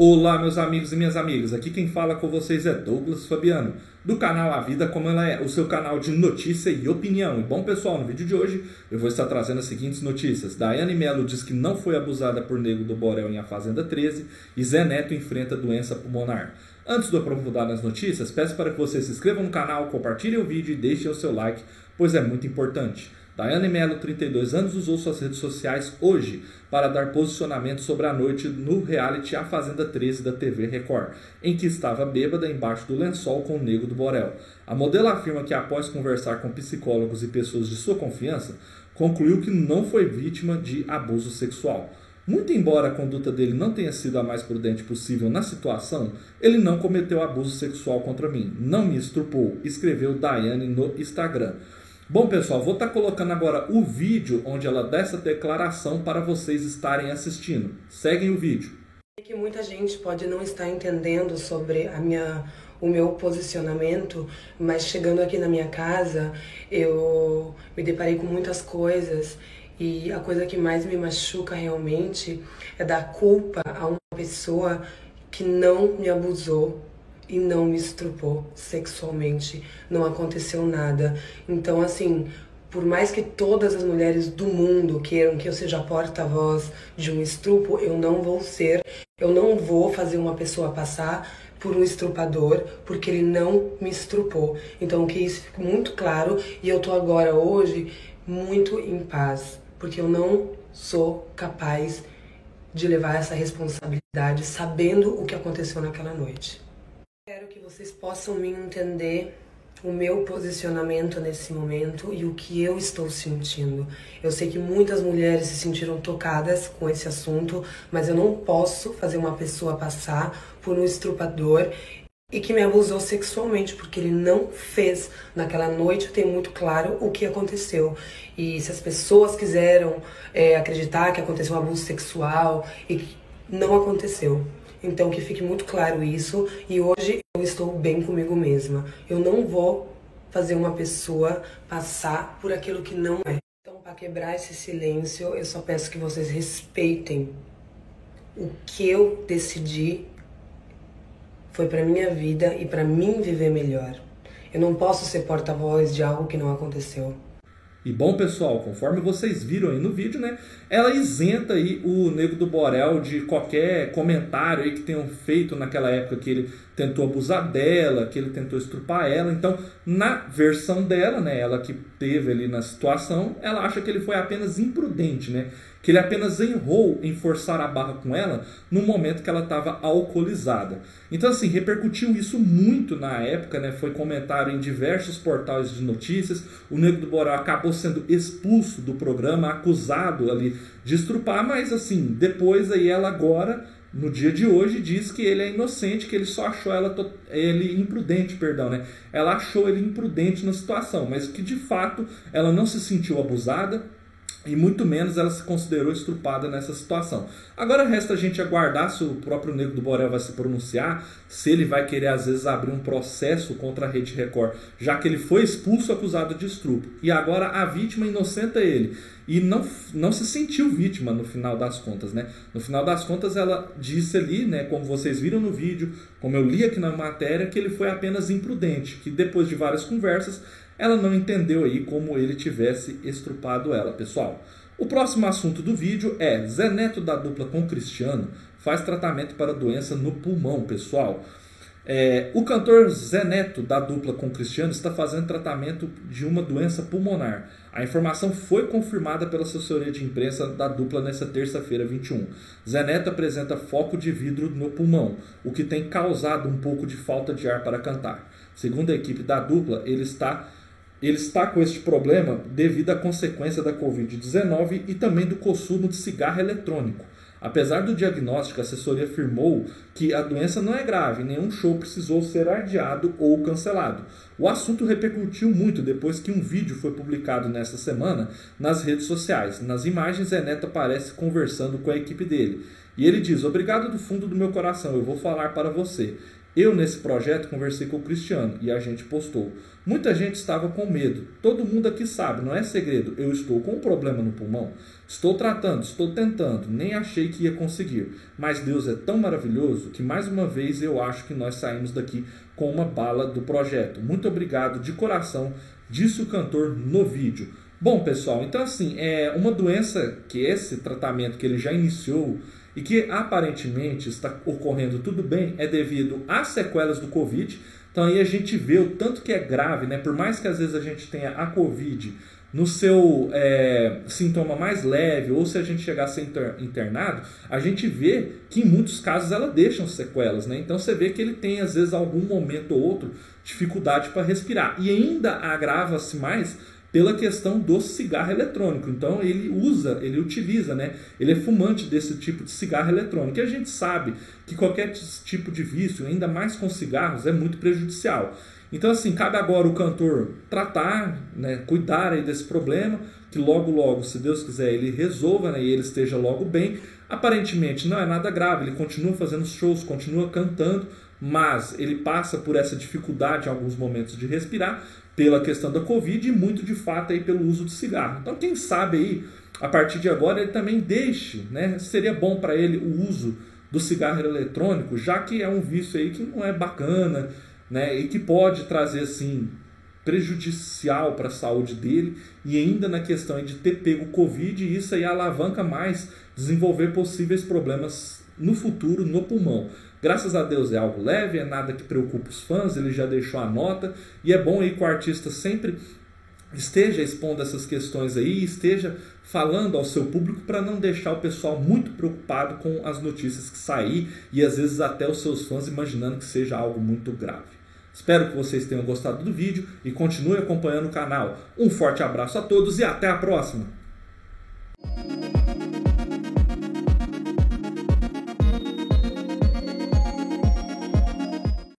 Olá, meus amigos e minhas amigas. Aqui quem fala com vocês é Douglas Fabiano, do canal A Vida Como Ela É, o seu canal de notícia e opinião. E bom, pessoal, no vídeo de hoje eu vou estar trazendo as seguintes notícias. Daiane Melo diz que não foi abusada por Nego do Borel em A Fazenda 13 e Zé Neto enfrenta doença pulmonar. Antes de eu aprofundar nas notícias, peço para que vocês se inscrevam no canal, compartilhem o vídeo e deixem o seu like, pois é muito importante. Daiane Mello, 32 anos, usou suas redes sociais hoje para dar posicionamento sobre a noite no reality A Fazenda 13 da TV Record, em que estava bêbada embaixo do lençol com o Nego do Borel. A modelo afirma que após conversar com psicólogos e pessoas de sua confiança, concluiu que não foi vítima de abuso sexual. Muito embora a conduta dele não tenha sido a mais prudente possível na situação, ele não cometeu abuso sexual contra mim, não me estrupou, escreveu Daiane no Instagram. Bom, pessoal, vou estar tá colocando agora o vídeo onde ela dá essa declaração para vocês estarem assistindo. Seguem o vídeo. Que muita gente pode não estar entendendo sobre a minha o meu posicionamento, mas chegando aqui na minha casa, eu me deparei com muitas coisas e a coisa que mais me machuca realmente é dar culpa a uma pessoa que não me abusou, e não me estrupou sexualmente, não aconteceu nada. Então, assim, por mais que todas as mulheres do mundo queiram que eu seja porta-voz de um estrupo, eu não vou ser. Eu não vou fazer uma pessoa passar por um estrupador, porque ele não me estrupou. Então, que isso fique muito claro e eu tô agora hoje muito em paz, porque eu não sou capaz de levar essa responsabilidade sabendo o que aconteceu naquela noite. Espero que vocês possam me entender o meu posicionamento nesse momento e o que eu estou sentindo. Eu sei que muitas mulheres se sentiram tocadas com esse assunto, mas eu não posso fazer uma pessoa passar por um estrupador e que me abusou sexualmente, porque ele não fez. Naquela noite eu tenho muito claro o que aconteceu. E se as pessoas quiseram é, acreditar que aconteceu um abuso sexual, e não aconteceu. Então que fique muito claro isso e hoje eu estou bem comigo mesma. Eu não vou fazer uma pessoa passar por aquilo que não é. Então para quebrar esse silêncio, eu só peço que vocês respeitem o que eu decidi foi para minha vida e para mim viver melhor. Eu não posso ser porta-voz de algo que não aconteceu. E bom, pessoal, conforme vocês viram aí no vídeo, né, ela isenta aí o Nego do Borel de qualquer comentário aí que tenham feito naquela época que ele tentou abusar dela, que ele tentou estrupar ela. Então, na versão dela, né, ela que teve ali na situação, ela acha que ele foi apenas imprudente, né? Que ele apenas errou em forçar a barra com ela no momento que ela estava alcoolizada. Então, assim, repercutiu isso muito na época, né? Foi comentário em diversos portais de notícias. O Negro do Borel acabou sendo expulso do programa, acusado ali de estrupar, mas assim, depois aí ela agora no dia de hoje diz que ele é inocente, que ele só achou ela ele imprudente, perdão, né? Ela achou ele imprudente na situação, mas que de fato ela não se sentiu abusada e muito menos ela se considerou estrupada nessa situação. Agora resta a gente aguardar se o próprio Negro do Borel vai se pronunciar, se ele vai querer às vezes abrir um processo contra a Rede Record, já que ele foi expulso acusado de estupro. E agora a vítima inocenta ele. E não, não se sentiu vítima no final das contas, né? No final das contas ela disse ali, né, como vocês viram no vídeo, como eu li aqui na matéria, que ele foi apenas imprudente, que depois de várias conversas ela não entendeu aí como ele tivesse estrupado ela, pessoal. O próximo assunto do vídeo é Zé Neto da dupla com Cristiano faz tratamento para doença no pulmão, pessoal. É, o cantor Zé Neto, da dupla com Cristiano, está fazendo tratamento de uma doença pulmonar. A informação foi confirmada pela assessoria de imprensa da dupla nesta terça-feira 21. Zé Neto apresenta foco de vidro no pulmão, o que tem causado um pouco de falta de ar para cantar. Segundo a equipe da dupla, ele está ele está com este problema devido à consequência da Covid-19 e também do consumo de cigarro eletrônico. Apesar do diagnóstico, a assessoria afirmou que a doença não é grave, nenhum show precisou ser adiado ou cancelado. O assunto repercutiu muito depois que um vídeo foi publicado nesta semana nas redes sociais. Nas imagens, Neto aparece conversando com a equipe dele. E ele diz: Obrigado do fundo do meu coração, eu vou falar para você. Eu, nesse projeto, conversei com o Cristiano e a gente postou. Muita gente estava com medo. Todo mundo aqui sabe, não é segredo. Eu estou com um problema no pulmão. Estou tratando, estou tentando. Nem achei que ia conseguir. Mas Deus é tão maravilhoso que, mais uma vez, eu acho que nós saímos daqui com uma bala do projeto. Muito obrigado de coração, disse o cantor no vídeo. Bom, pessoal, então assim, é uma doença que esse tratamento que ele já iniciou e que aparentemente está ocorrendo tudo bem é devido às sequelas do Covid. Então aí a gente vê o tanto que é grave, né? Por mais que às vezes a gente tenha a Covid no seu é, sintoma mais leve, ou se a gente chegar a ser internado, a gente vê que em muitos casos ela deixa sequelas, né? Então você vê que ele tem, às vezes, algum momento ou outro, dificuldade para respirar. E ainda agrava-se mais pela questão do cigarro eletrônico. Então ele usa, ele utiliza, né? Ele é fumante desse tipo de cigarro eletrônico. E a gente sabe que qualquer tipo de vício, ainda mais com cigarros, é muito prejudicial. Então assim, cabe agora o cantor tratar, né, cuidar aí desse problema, que logo logo, se Deus quiser, ele resolva, né, e ele esteja logo bem. Aparentemente não é nada grave, ele continua fazendo shows, continua cantando, mas ele passa por essa dificuldade em alguns momentos de respirar pela questão da Covid e muito de fato aí pelo uso de cigarro. Então, quem sabe aí, a partir de agora, ele também deixe, né? Seria bom para ele o uso do cigarro eletrônico, já que é um vício aí que não é bacana, né? E que pode trazer assim prejudicial para a saúde dele e ainda na questão de ter pego Covid, isso aí alavanca mais desenvolver possíveis problemas no futuro no pulmão. Graças a Deus é algo leve, é nada que preocupa os fãs, ele já deixou a nota e é bom aí que o artista sempre esteja expondo essas questões aí, esteja falando ao seu público para não deixar o pessoal muito preocupado com as notícias que sair e às vezes até os seus fãs imaginando que seja algo muito grave. Espero que vocês tenham gostado do vídeo e continue acompanhando o canal. Um forte abraço a todos e até a próxima!